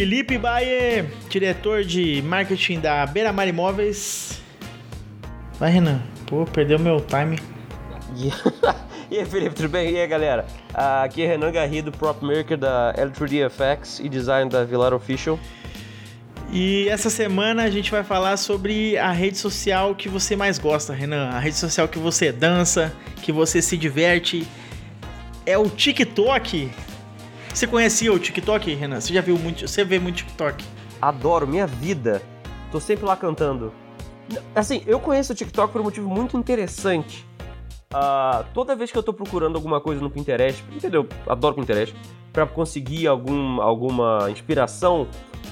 Felipe Baie, diretor de marketing da Beira Mar Imóveis. Vai, Renan. Pô, perdeu meu time. e aí, Felipe, tudo bem? E aí, galera? Aqui é Renan Garrido, prop maker da L3D FX e design da Vilar Official. E essa semana a gente vai falar sobre a rede social que você mais gosta, Renan. A rede social que você dança, que você se diverte. É o TikTok. Você conhecia o TikTok, Renan? Você já viu muito? Você vê muito TikTok? Adoro, minha vida. Tô sempre lá cantando. Assim, eu conheço o TikTok por um motivo muito interessante. Uh, toda vez que eu tô procurando alguma coisa no Pinterest, entendeu? Adoro Pinterest. Pra conseguir algum, alguma inspiração,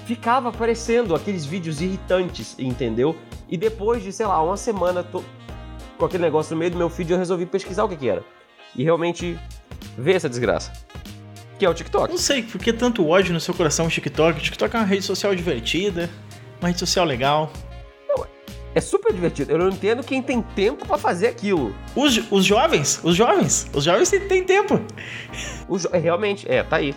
ficava aparecendo aqueles vídeos irritantes, entendeu? E depois de, sei lá, uma semana tô... com aquele negócio no meio do meu feed, eu resolvi pesquisar o que, que era. E realmente ver essa desgraça. Que é o TikTok. Não sei por que tanto ódio no seu coração o TikTok. O TikTok é uma rede social divertida, uma rede social legal. É super divertido. Eu não entendo quem tem tempo para fazer aquilo. Os, os jovens, os jovens, os jovens têm tempo. Jo é, realmente, é, tá aí.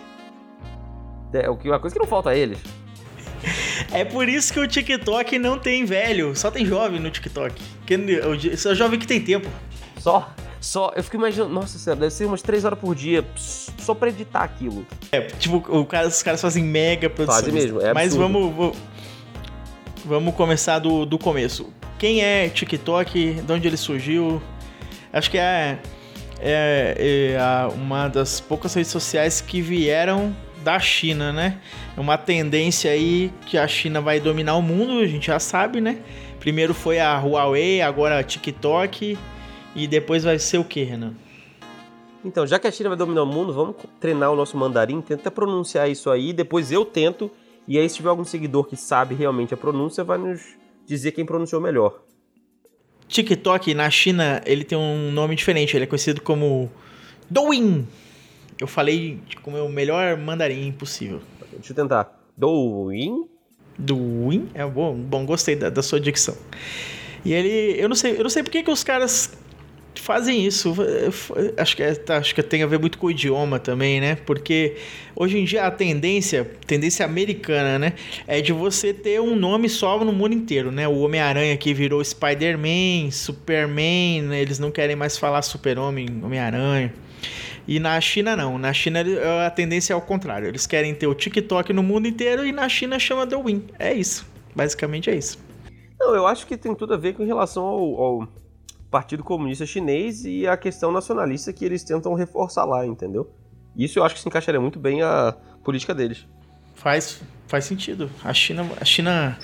É uma coisa que não falta a eles. É por isso que o TikTok não tem velho, só tem jovem no TikTok. Que, só jovem que tem tempo. Só? Só, eu fico imaginando, nossa senhora, deve ser umas 3 horas por dia só pra editar aquilo. É, tipo, o cara, os caras fazem mega produções. Fazem mesmo, é Mas vamos, vamos começar do, do começo. Quem é TikTok? De onde ele surgiu? Acho que é, é, é uma das poucas redes sociais que vieram da China, né? É uma tendência aí que a China vai dominar o mundo, a gente já sabe, né? Primeiro foi a Huawei, agora a TikTok e depois vai ser o que, Renan? Então, já que a China vai dominar o mundo, vamos treinar o nosso mandarim, tenta pronunciar isso aí, depois eu tento, e aí se tiver algum seguidor que sabe realmente a pronúncia, vai nos dizer quem pronunciou melhor. TikTok na China, ele tem um nome diferente, ele é conhecido como Douyin. Eu falei com o meu melhor mandarim possível. Deixa eu tentar. Douyin? Douyin? É bom, bom gostei da, da sua dicção. E ele, eu não sei, eu não sei por que, que os caras fazem isso. Acho que, é, tá, acho que tem a ver muito com o idioma também, né? Porque hoje em dia a tendência, tendência americana, né? É de você ter um nome só no mundo inteiro, né? O Homem-Aranha que virou Spider-Man, Superman, né? eles não querem mais falar Super-Homem, Homem-Aranha. E na China não. Na China a tendência é ao contrário. Eles querem ter o TikTok no mundo inteiro e na China chama The Win. É isso. Basicamente é isso. Não, eu acho que tem tudo a ver com relação ao, ao Partido Comunista Chinês e a questão nacionalista que eles tentam reforçar lá, entendeu? Isso eu acho que se encaixaria muito bem a política deles. Faz, faz sentido. A China, a China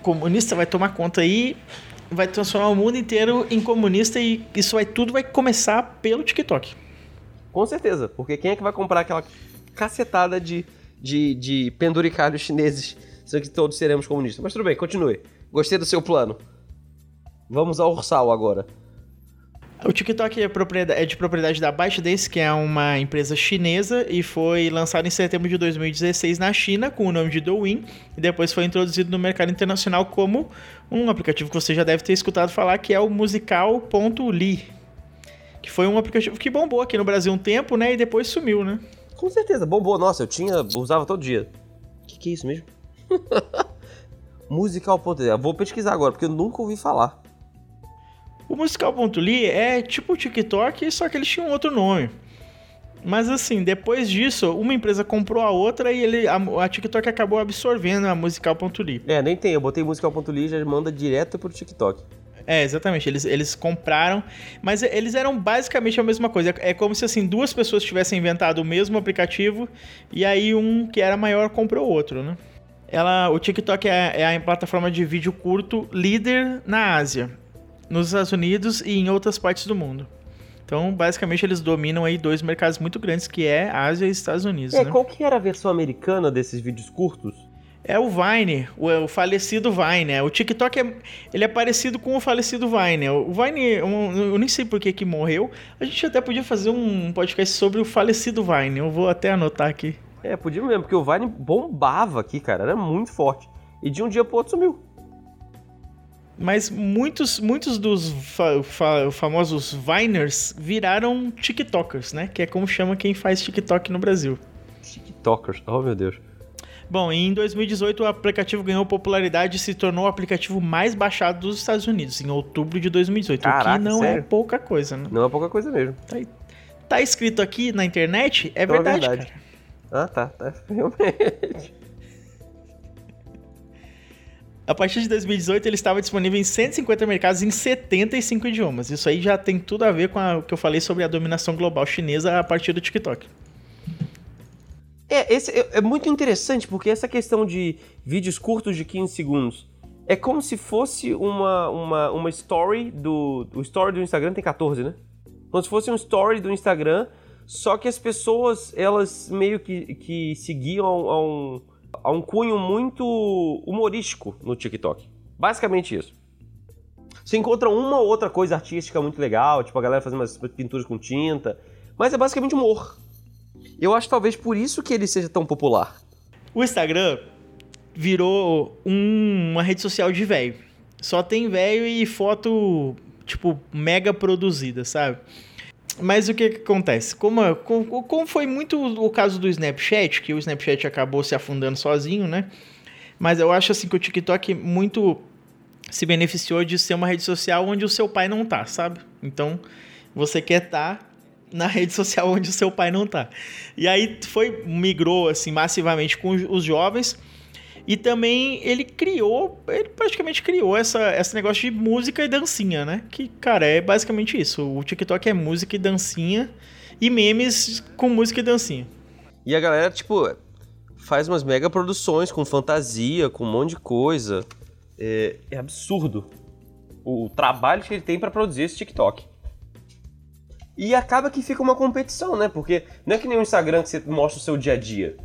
comunista vai tomar conta aí, vai transformar o mundo inteiro em comunista e isso vai tudo vai começar pelo TikTok. Com certeza, porque quem é que vai comprar aquela cacetada de, de, de penduricalhos chineses, sendo que todos seremos comunistas? Mas tudo bem, continue. Gostei do seu plano. Vamos ao Ursal agora. O TikTok é, é de propriedade da ByteDance, que é uma empresa chinesa e foi lançado em setembro de 2016 na China com o nome de Douyin e depois foi introduzido no mercado internacional como um aplicativo que você já deve ter escutado falar que é o musical.ly, que foi um aplicativo que bombou aqui no Brasil um tempo, né, e depois sumiu, né? Com certeza, bombou. Nossa, eu tinha, usava todo dia. Que, que é isso mesmo? Musical.ly. Vou pesquisar agora, porque eu nunca ouvi falar. O Musical.ly é tipo o TikTok, só que eles tinham outro nome. Mas assim, depois disso, uma empresa comprou a outra e ele, a, a TikTok acabou absorvendo a Musical.ly. É, nem tem. Eu botei Musical.ly e já manda direto pro TikTok. É, exatamente. Eles, eles compraram, mas eles eram basicamente a mesma coisa. É como se assim duas pessoas tivessem inventado o mesmo aplicativo e aí um que era maior comprou o outro, né? Ela, o TikTok é, é a plataforma de vídeo curto líder na Ásia, nos Estados Unidos e em outras partes do mundo. Então, basicamente, eles dominam aí dois mercados muito grandes, que é Ásia e Estados Unidos. É, né? qual que era a versão americana desses vídeos curtos? É o Vine, o, o falecido Vine. Né? O TikTok é, ele é parecido com o falecido Vine. O Vine, eu, eu nem sei por que, que morreu. A gente até podia fazer um podcast sobre o falecido Vine. Eu vou até anotar aqui. É, podia mesmo, porque o Vine bombava aqui, cara. Era muito forte. E de um dia pro outro sumiu. Mas muitos, muitos dos fa fa famosos Viners viraram TikTokers, né? Que é como chama quem faz TikTok no Brasil. TikTokers, oh meu Deus. Bom, em 2018 o aplicativo ganhou popularidade e se tornou o aplicativo mais baixado dos Estados Unidos, em outubro de 2018. Caraca, o que não sério? é pouca coisa, né? Não é pouca coisa mesmo. Tá, tá escrito aqui na internet, é Então é verdade, verdade. cara. Ah, tá. tá. Realmente. A partir de 2018 ele estava disponível em 150 mercados em 75 idiomas. Isso aí já tem tudo a ver com o que eu falei sobre a dominação global chinesa a partir do TikTok. É, esse é, é muito interessante porque essa questão de vídeos curtos de 15 segundos é como se fosse uma, uma, uma story do. O story do Instagram tem 14, né? Como se fosse um story do Instagram, só que as pessoas, elas meio que, que seguiam a um, a um cunho muito humorístico no TikTok. Basicamente isso. Você encontra uma ou outra coisa artística muito legal, tipo a galera fazendo umas pinturas com tinta, mas é basicamente humor. Eu acho talvez por isso que ele seja tão popular. O Instagram virou um- uma rede social de velho. Só tem velho e foto, tipo, mega produzida, sabe? Mas o que, que acontece? Como, como, como foi muito o caso do Snapchat, que o Snapchat acabou se afundando sozinho, né? Mas eu acho assim que o TikTok muito se beneficiou de ser uma rede social onde o seu pai não tá, sabe? Então, você quer estar na rede social onde o seu pai não tá. E aí foi migrou assim massivamente com os jovens e também ele criou, ele praticamente criou essa esse negócio de música e dancinha, né? Que cara, é basicamente isso. O TikTok é música e dancinha e memes com música e dancinha. E a galera, tipo, faz umas mega produções com fantasia, com um monte de coisa. É, é absurdo o trabalho que ele tem pra produzir esse TikTok. E acaba que fica uma competição, né? Porque não é que nem o Instagram que você mostra o seu dia a dia.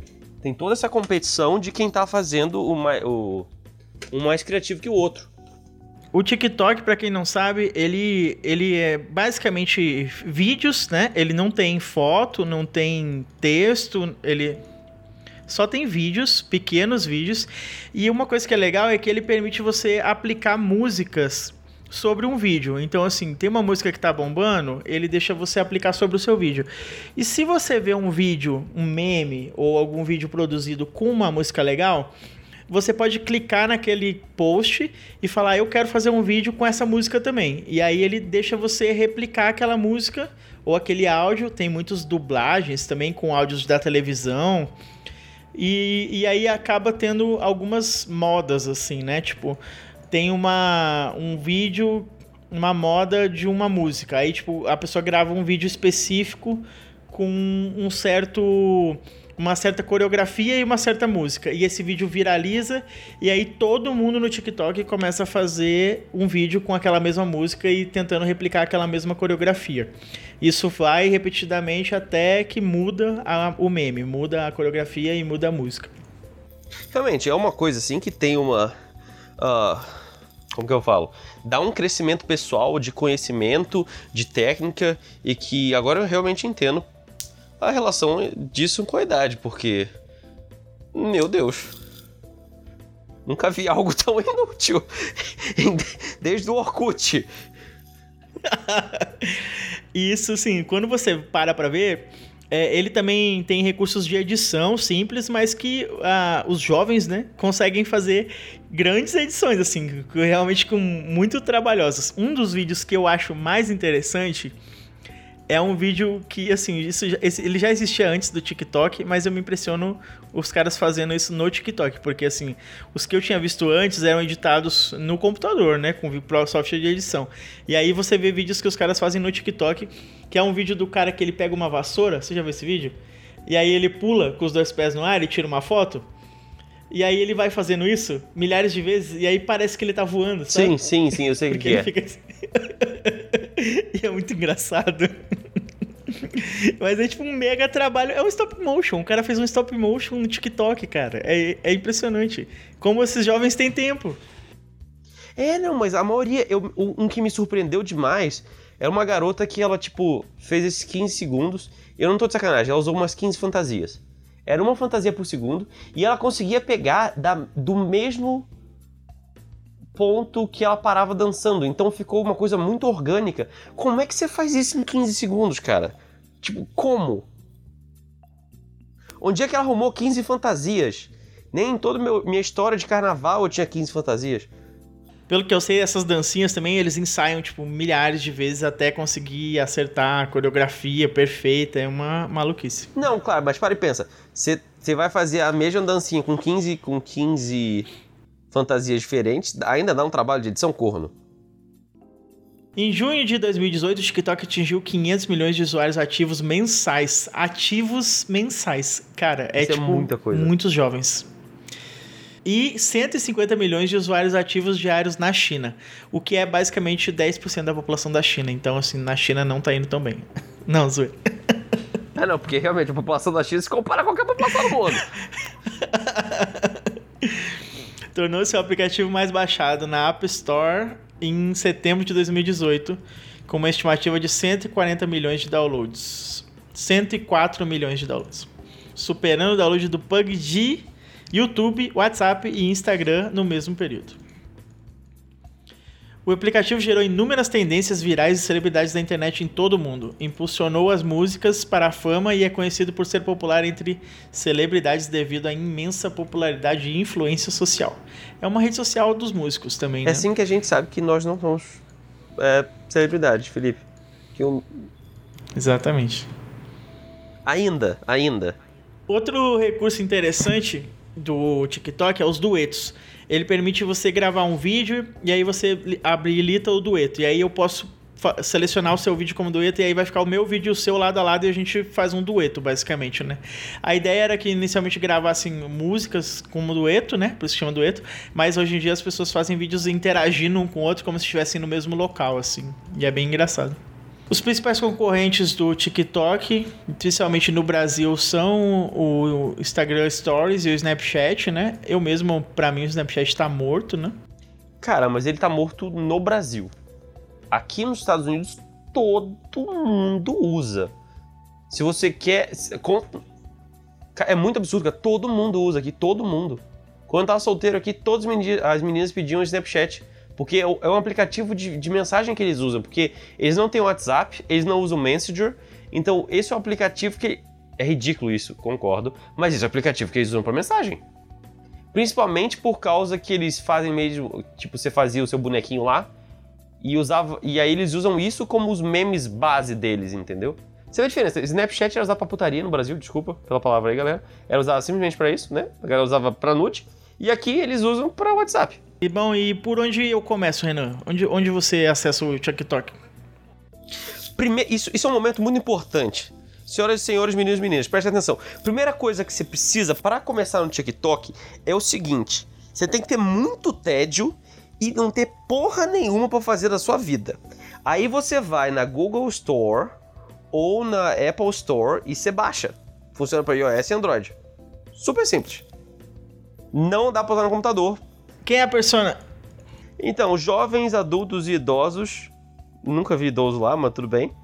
Tem toda essa competição de quem tá fazendo o mais, o, um mais criativo que o outro. O TikTok, pra quem não sabe, ele, ele é basicamente vídeos, né? Ele não tem foto, não tem texto, ele só tem vídeos, pequenos vídeos. E uma coisa que é legal é que ele permite você aplicar músicas sobre um vídeo. Então, assim, tem uma música que tá bombando, ele deixa você aplicar sobre o seu vídeo. E se você vê um vídeo, um meme ou algum vídeo produzido com uma música legal, você pode clicar naquele post e falar: Eu quero fazer um vídeo com essa música também. E aí ele deixa você replicar aquela música ou aquele áudio. Tem muitas dublagens também com áudios da televisão. E, e aí acaba tendo algumas modas, assim, né? Tipo, tem uma, um vídeo, uma moda de uma música. Aí, tipo, a pessoa grava um vídeo específico com um certo uma certa coreografia e uma certa música. E esse vídeo viraliza e aí todo mundo no TikTok começa a fazer um vídeo com aquela mesma música e tentando replicar aquela mesma coreografia. Isso vai repetidamente até que muda a, o meme, muda a coreografia e muda a música. Realmente, é uma coisa assim que tem uma. ah, como que eu falo? Dá um crescimento pessoal de conhecimento, de técnica, e que agora eu realmente entendo a relação disso com a idade, porque. Meu Deus. Nunca vi algo tão inútil. Desde o Orkut. Isso, assim, quando você para pra ver, é, ele também tem recursos de edição simples, mas que ah, os jovens, né, conseguem fazer grandes edições, assim, realmente com muito trabalhosas. Um dos vídeos que eu acho mais interessante é um vídeo que, assim, isso, esse- ele já existia antes do TikTok, mas eu me impressiono os caras fazendo isso no TikTok, porque, assim, os que eu tinha visto antes eram editados no computador, né, com o software de edição. E aí você vê vídeos que os caras fazem no TikTok, que é um vídeo do cara que ele pega uma vassoura, você já viu esse vídeo? E aí ele pula com os dois pés no ar e tira uma foto. E aí ele vai fazendo isso milhares de vezes, e aí parece que ele tá voando, sabe? Sim, sim, sim, eu sei o que é. fica assim. e é muito engraçado. Mas é tipo um mega trabalho. É um stop motion. O cara fez um stop motion no TikTok, cara. É, é impressionante. Como esses jovens têm tempo. É, não, mas a maioria. Eu, um que me surpreendeu demais era uma garota que ela, tipo, fez esses 15 segundos. Eu não tô de sacanagem, ela usou umas 15 fantasias. Era uma fantasia por segundo e ela conseguia pegar da, do mesmo ponto que ela parava dançando. Então ficou uma coisa muito orgânica. Como é que você faz isso em 15 segundos, cara? Tipo, como? Onde é que ela arrumou 15 fantasias? Nem em toda meu, minha história de carnaval eu tinha 15 fantasias. Pelo que eu sei, essas dancinhas também, eles ensaiam, tipo, milhares de vezes até conseguir acertar a coreografia perfeita. É uma maluquice. Não, claro, mas para e pensa. Você vai fazer a mesma dancinha com 15, com 15 fantasias diferentes, ainda dá um trabalho de edição corno. Em junho de 2018, o TikTok atingiu 500 milhões de usuários ativos mensais. Ativos mensais. Cara, é, Isso é tipo muita coisa. muitos jovens. E 150 milhões de usuários ativos diários na China, o que é basicamente 10% da população da China. Então, assim, na China não tá indo tão bem. Não, zoeira. É, não, porque realmente a população da China se compara a qualquer população do mundo. Tornou-se o aplicativo mais baixado na App Store em setembro de 2018, com uma estimativa de 140 milhões de downloads. 104 milhões de downloads. Superando o download do PUBG, YouTube, WhatsApp e Instagram no mesmo período. O aplicativo gerou inúmeras tendências virais de celebridades da internet em todo o mundo. Impulsionou as músicas para a fama e é conhecido por ser popular entre celebridades devido à imensa popularidade e influência social. É uma rede social dos músicos também, É né? assim que a gente sabe que nós não somos é, celebridades, Felipe. Que um- Exatamente. Ainda, ainda. Outro recurso interessante do TikTok é os duetos. Ele permite você gravar um vídeo e aí você li- habilita o dueto. E aí eu posso selecionar o seu vídeo como dueto e aí vai ficar o meu vídeo e o seu lado a lado e a gente faz um dueto, basicamente, né? A ideia era que inicialmente gravassem músicas como dueto, né? Por isso chama dueto. Mas hoje em dia as pessoas fazem vídeos interagindo um com o outro como se estivessem no mesmo local, assim. E é bem engraçado. Os principais concorrentes do TikTok, principalmente no Brasil, são o Instagram Stories e o Snapchat, né? Eu mesmo, pra mim, o Snapchat tá morto, né? Cara, mas ele tá morto no Brasil. Aqui nos Estados Unidos, todo mundo usa. Se você quer. É muito absurdo, cara. Todo mundo usa aqui, todo mundo. Quando eu tava solteiro aqui, todas as meninas pediam o Snapchat. Porque é o- é um aplicativo de, de mensagem que eles usam. Porque eles não têm WhatsApp, eles não usam Messenger. Então, esse é um aplicativo que. É ridículo isso, concordo. Mas esse é o aplicativo que eles usam pra mensagem. Principalmente por causa que eles fazem meio. Tipo, você fazia o seu bonequinho lá e usava. E aí eles usam isso como os memes base deles, entendeu? Você vê a diferença? Snapchat era usado pra putaria no Brasil, desculpa pela palavra aí, galera. Era usado simplesmente pra isso, né? A galera usava pra nude. E aqui eles usam pra WhatsApp. E bom, e por onde eu começo, Renan? Onde, onde você acessa o TikTok? Prime... Isso, isso é um momento muito importante. Senhoras e senhores, meninos e meninas, prestem atenção. Primeira coisa que você precisa para começar no TikTok é o seguinte: você tem que ter muito tédio e não ter porra nenhuma para fazer da sua vida. Aí você vai na Google Store ou na Apple Store e você baixa. Funciona para iOS e Android. Super simples. Não dá para usar no computador. Quem é a persona? Então, jovens, adultos e idosos. Nunca vi idoso lá, mas tudo bem.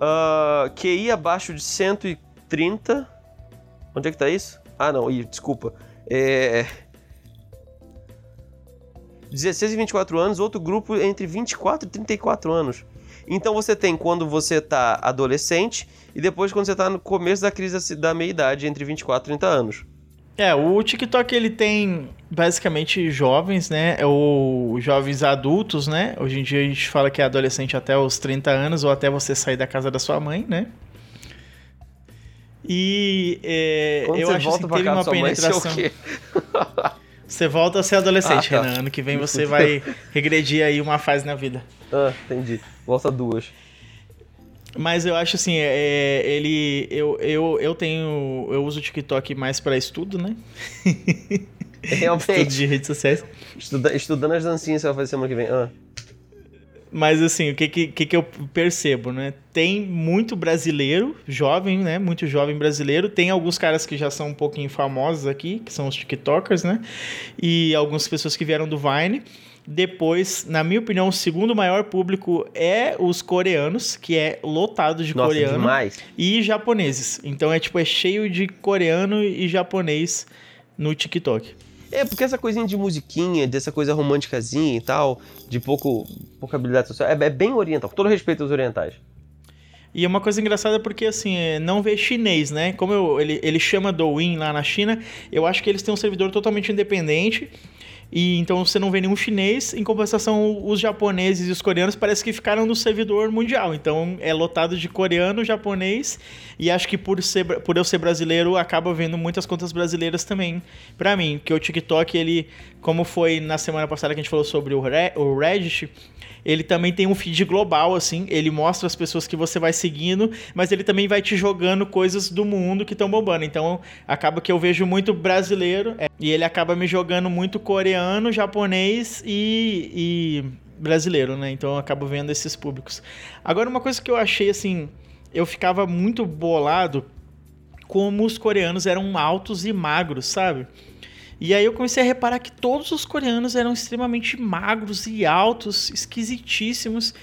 Ah, QI abaixo de 130. Onde é que tá isso? Ah, não, ih, desculpa. É. 16 e 24 anos, outro grupo entre 24 e 34 anos. Então você tem quando você tá adolescente e depois quando você tá no começo da crise da meia-idade, entre 24 e 30 anos. É, o TikTok ele tem basicamente jovens, né? Ou jovens adultos, né? Hoje em dia a gente fala que é adolescente até os 30 anos ou até você sair da casa da sua mãe, né? E é, eu acho assim, pra teve uma mãe, é penetração. quê? Você volta a ser adolescente, Ah, tá. Renan. Ano que vem você vai regredir aí uma fase na vida. Ah, entendi. Volta duas. Mas eu acho assim, é, ele. Eu, eu, eu tenho. Eu uso o TikTok mais para estudo, né? Estudo Realmente. de redes sociais. Estuda- estudando as dancinhas que você vai fazer semana que vem. Ah. Mas assim, o que, que, que que eu percebo, né? Tem muito brasileiro, jovem, né? Muito jovem brasileiro. Tem alguns caras que já são um pouquinho famosos aqui, que são os TikTokers, né? E algumas pessoas que vieram do Vine. Depois, na minha opinião, o segundo maior público é os coreanos, que é lotado de Nossa, coreano. demais. E japoneses. Então é tipo, é cheio de coreano e japonês no TikTok. É, porque essa coisinha de musiquinha, dessa coisa românticazinha e tal, de pouco, pouca habilidade social, é, é bem oriental, com todo respeito aos orientais. E é uma coisa engraçada porque, assim, é, não vê chinês, né? Como eu, ele, ele chama Douyin lá na China, eu acho que eles têm um servidor totalmente independente. E então você não vê nenhum chinês, em compensação, os japoneses e os coreanos parece que ficaram no servidor mundial. Então é lotado de coreano, japonês, e acho que por, ser, por eu ser brasileiro, acaba vendo muitas contas brasileiras também para mim. Porque o TikTok, ele, como foi na semana passada que a gente falou sobre o, o Reddit, ele também tem um feed global, assim. Ele mostra as pessoas que você vai seguindo, mas ele também vai te jogando coisas do mundo que estão bombando. Então, acaba que eu vejo muito brasileiro é, e ele acaba me jogando muito coreano, japonês e, e brasileiro, né? Então, eu acabo vendo esses públicos. Agora, uma coisa que eu achei, assim, eu ficava muito bolado como os coreanos eram altos e magros, sabe? E aí eu comecei a reparar que todos os coreanos eram extremamente magros e altos, esquisitíssimos.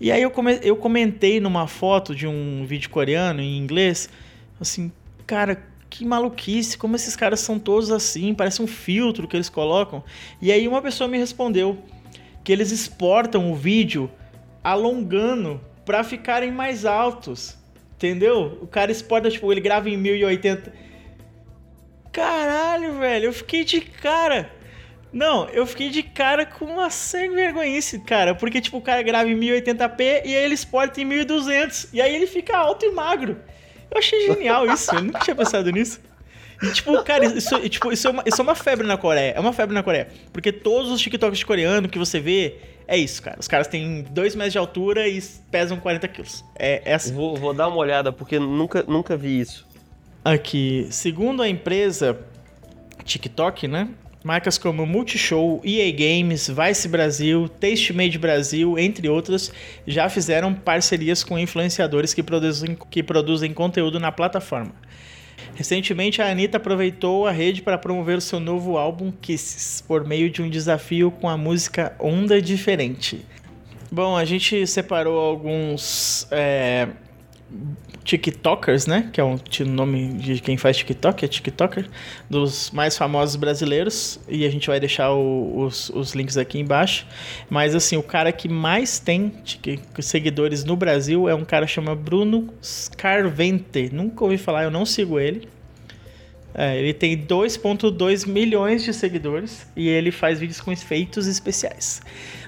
E aí eu, come eu comentei numa foto de um vídeo coreano em inglês, assim, cara, que maluquice, como esses caras são todos assim, parece um filtro que eles colocam. E aí uma pessoa me respondeu que eles exportam o vídeo alongando para ficarem mais altos. Entendeu? O cara exporta, tipo, ele grava em 1080 Caralho, velho, eu fiquei de cara. Não, eu fiquei de cara com uma sem vergonhice, cara. Porque, tipo, o cara grava em 1080p e aí ele exporta em 1200. E aí ele fica alto e magro. Eu achei genial isso, eu nunca tinha pensado nisso. E, tipo, cara, isso, tipo, isso, é uma, isso é uma febre na Coreia. É uma febre na Coreia. Porque todos os TikToks de coreano que você vê, é isso, cara. Os caras têm 2 metros de altura e pesam 40 quilos. É, é assim. Vou, vou dar uma olhada, porque nunca, nunca vi isso. Aqui, segundo a empresa TikTok, né? Marcas como Multishow, EA Games, Vice Brasil, Tastemade Brasil, entre outras, já fizeram parcerias com influenciadores que produzem, que produzem conteúdo na plataforma. Recentemente, a Anitta aproveitou a rede para promover o seu novo álbum Kisses, por meio de um desafio com a música Onda Diferente. Bom, a gente separou alguns é, TikTokers, né? Que é o nome de quem faz TikTok, é TikToker, dos mais famosos brasileiros. E a gente vai deixar o, os, os links aqui embaixo. Mas assim, o cara que mais tem seguidores no Brasil é um cara chamado Bruno Scarvente. Nunca ouvi falar, eu não sigo ele. É, ele tem 2.2 milhões de seguidores e ele faz vídeos com efeitos especiais.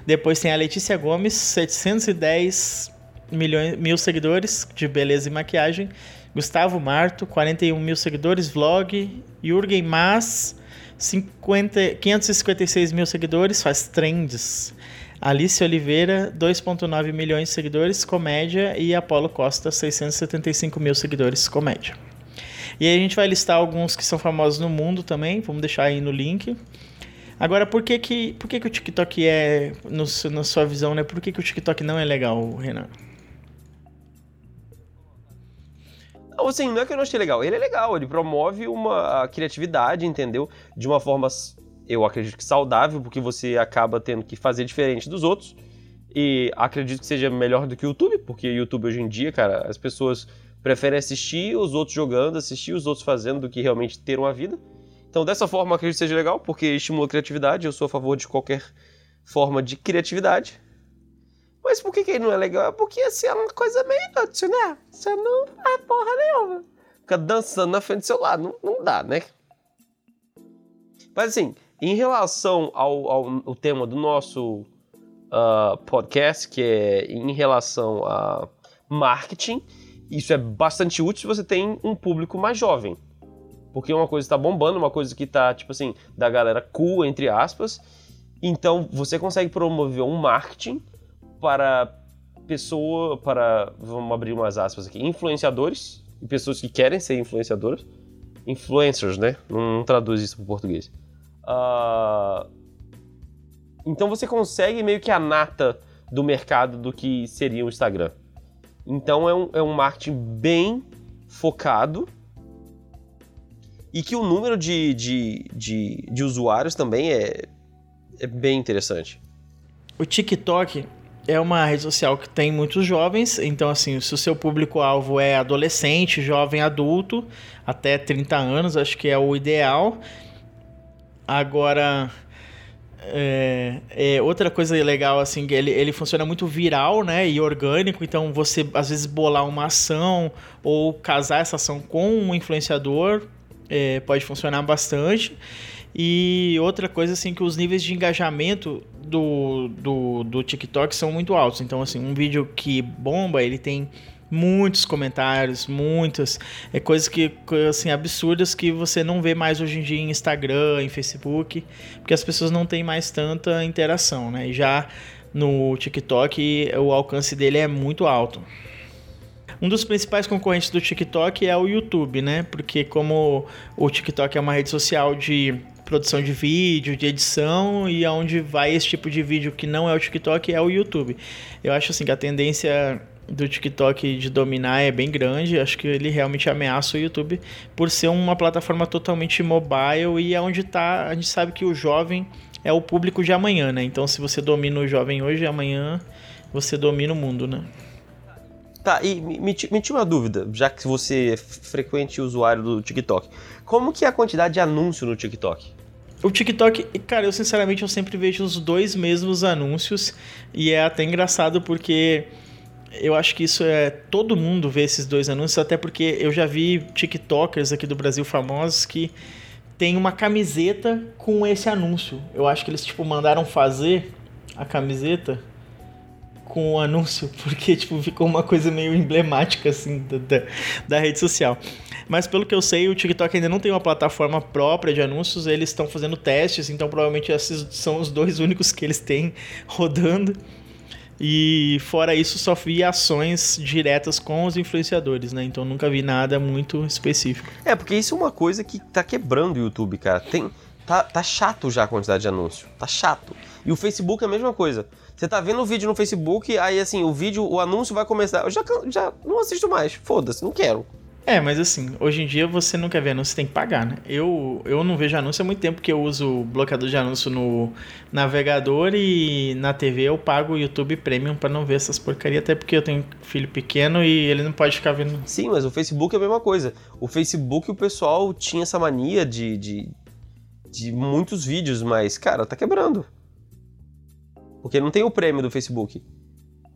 Depois tem a Letícia Gomes, 710 milhões, mil seguidores de beleza e maquiagem. Gustavo Marto, 41 mil seguidores, vlog. Jürgen Mas, 50, 556 mil seguidores, faz trends. Alice Oliveira, 2,9 milhões de seguidores, comédia. E Apolo Costa, 675 mil seguidores, comédia. E aí a gente vai listar alguns que são famosos no mundo também, vamos deixar aí no link. Agora, por que que, por que, que o TikTok é, no, na sua visão, né? Por que, que o TikTok não é legal, Renan? Assim, não é que eu não achei legal. Ele é legal, ele promove uma criatividade, entendeu? De uma forma, eu acredito que saudável, porque você acaba tendo que fazer diferente dos outros. E acredito que seja melhor do que o YouTube, porque o YouTube hoje em dia, cara, as pessoas preferem assistir os outros jogando, assistir os outros fazendo, do que realmente ter uma vida. Então, dessa forma, acredito que seja legal, porque estimula a criatividade. Eu sou a favor de qualquer forma de criatividade. Mas por que, que não é legal? Porque assim é uma coisa meio inútil, né? Você não faz porra nenhuma. Fica dançando na frente do celular. Não, não dá, né? Mas assim, em relação ao, ao, ao tema do nosso uh, podcast, que é em relação a marketing, isso é bastante útil se você tem um público mais jovem. Porque uma coisa está bombando, uma coisa que está, tipo assim, da galera cool, entre aspas. Então, você consegue promover um marketing para pessoa, para, vamos abrir umas aspas aqui, influenciadores e pessoas que querem ser influenciadores. Influencers, né? Não, não traduz isso para português. Uh, então você consegue meio que a nata do mercado do que seria o Instagram. Então é um, é um marketing bem focado e que o número de, de, de, de usuários também é, é bem interessante. O TikTok é uma rede social que tem muitos jovens, então assim, se o seu público-alvo é adolescente, jovem, adulto, até 30 anos, acho que é o ideal. Agora, É, é, outra coisa legal, assim, ele, ele funciona muito viral, né? E orgânico, então você às vezes bolar uma ação ou casar essa ação com um influenciador é, pode funcionar bastante. E outra coisa, assim, que os níveis de engajamento do, do, do TikTok são muito altos. Então, assim, um vídeo que bomba, ele tem muitos comentários, muitas é coisas que assim absurdas que você não vê mais hoje em dia em Instagram, em Facebook, porque as pessoas não têm mais tanta interação, né? E já no TikTok o alcance dele é muito alto. Um dos principais concorrentes do TikTok é o YouTube, né? Porque como o TikTok é uma rede social de produção de vídeo, de edição e aonde vai esse tipo de vídeo que não é o TikTok é o YouTube. Eu acho assim que a tendência do TikTok de dominar é bem grande. Acho que ele realmente ameaça o YouTube por ser uma plataforma totalmente mobile e é onde tá. A gente sabe que o jovem é o público de amanhã, né? Então, se você domina o jovem hoje, amanhã você domina o mundo, né? Tá, e me, me, me tinha uma dúvida, já que você é frequente usuário do TikTok. Como que é a quantidade de anúncio no TikTok? O TikTok, cara, eu sinceramente eu sempre vejo os dois mesmos anúncios e é até engraçado porque eu acho que isso é todo mundo vê esses dois anúncios, até porque eu já vi TikTokers aqui do Brasil famosos que tem uma camiseta com esse anúncio. Eu acho que eles tipo mandaram fazer a camiseta com o anúncio, porque tipo ficou uma coisa meio emblemática assim da, da, da rede social. Mas pelo que eu sei, o TikTok ainda não tem uma plataforma própria de anúncios, eles estão fazendo testes, então provavelmente esses são os dois únicos que eles têm rodando. E fora isso, só vi ações diretas com os influenciadores, né? Então nunca vi nada muito específico. É, porque isso é uma coisa que tá quebrando o YouTube, cara. Tem, tá, tá chato já a quantidade de anúncio. Tá chato. E o Facebook é a mesma coisa. Você tá vendo o vídeo no Facebook, aí assim, o vídeo, o anúncio vai começar. Eu já, já não assisto mais. Foda-se, não quero. É, mas assim, hoje em dia você não quer ver anúncio, você tem que pagar, né? Eu, eu não vejo anúncio há muito tempo que eu uso bloqueador de anúncio no navegador e na TV eu pago o YouTube Premium para não ver essas porcarias, até porque eu tenho filho pequeno e ele não pode ficar vendo. Sim, mas o Facebook é a mesma coisa. O Facebook o pessoal tinha essa mania de, de, de muitos vídeos, mas, cara, tá quebrando. Porque não tem o prêmio do Facebook.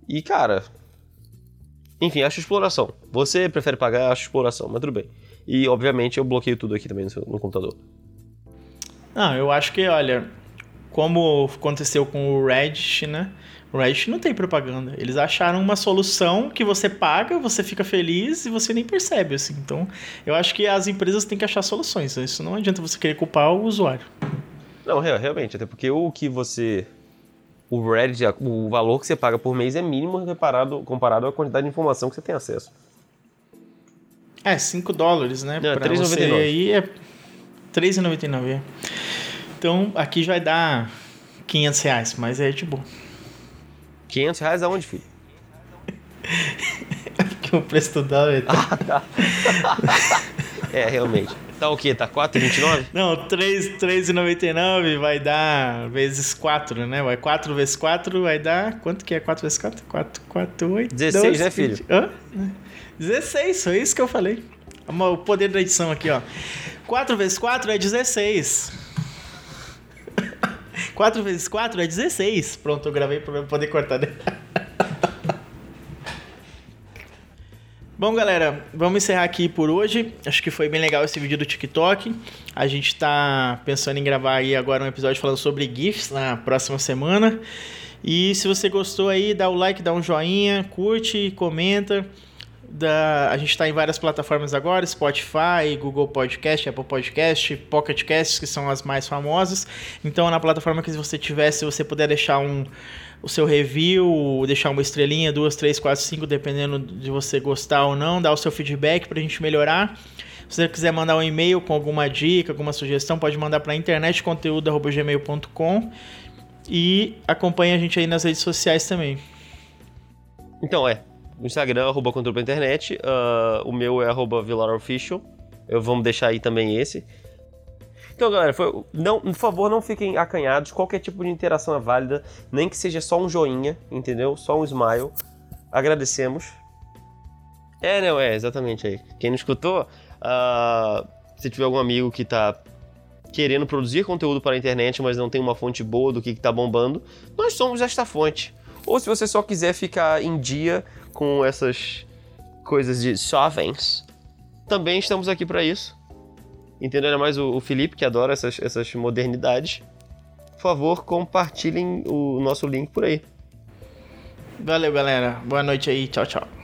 E, cara, enfim, acho exploração. Você prefere pagar, acho exploração, mas tudo bem. E, obviamente, eu bloqueio tudo aqui também no, seu, no computador. Não, eu acho que, olha, como aconteceu com o Reddit, né? O Reddit não tem propaganda. Eles acharam uma solução que você paga, você fica feliz e você nem percebe, assim. Então, eu acho que as empresas têm que achar soluções. Isso não adianta você querer culpar o usuário. Não, realmente, até porque o que você o Reddit, o valor que você paga por mês é mínimo comparado, comparado à quantidade de informação que você tem acesso. É, 5 dólares, né? Não, pra 3, você aí é 3,99. É. Então, aqui já vai dar 500 reais, mas é de boa. 500 reais aonde, filho? Porque o preço do dólar tá... Ah, tá. é, realmente. Tá o quê? Tá 4,29? Não, 3,99 vai dar vezes 4, né? Vai 4 vezes 4 vai dar. Quanto que é 4 vezes 4? 4, 4, 8. 16, 12, né, filho? 20. Hã? 16, foi isso que eu falei. O poder da edição aqui, ó. 4 vezes 4 é 16. 4 vezes 4 é 16. Pronto, eu gravei para poder cortar. Bom, galera, vamos encerrar aqui por hoje. Acho que foi bem legal esse vídeo do TikTok. A gente está pensando em gravar aí agora um episódio falando sobre GIFs na próxima semana. E se você gostou aí, dá o like, dá um joinha, curte, comenta. Da, a gente está em várias plataformas agora, Spotify, Google Podcast, Apple Podcast, Pocket Casts, que são as mais famosas. Então, na plataforma que você tiver, se você puder deixar um o seu review, deixar uma estrelinha, duas, três, quatro, cinco, dependendo de você gostar ou não, dar o seu feedback para a gente melhorar. Se você quiser mandar um e-mail com alguma dica, alguma sugestão, pode mandar para internetconteúdo.gmail.com e acompanhe a gente aí nas redes sociais também. Então, é, no Instagram, arroba controle internet, uh, o meu é arroba Official, eu vamos deixar aí também esse. Então, galera, foi, não, por favor, não fiquem acanhados. Qualquer tipo de interação é válida, nem que seja só um joinha, entendeu? Só um smile. Agradecemos. É, não, é, exatamente aí. Quem não escutou, uh, se tiver algum amigo que tá querendo produzir conteúdo para a internet, mas não tem uma fonte boa do que está bombando, nós somos esta fonte. Ou se você só quiser ficar em dia com essas coisas de jovens, também estamos aqui para isso. Entendeu? Ainda mais o, o Felipe, que adora essas, essas modernidades. Por favor, compartilhem o nosso link por aí. Valeu, galera. Boa noite aí. Tchau, tchau.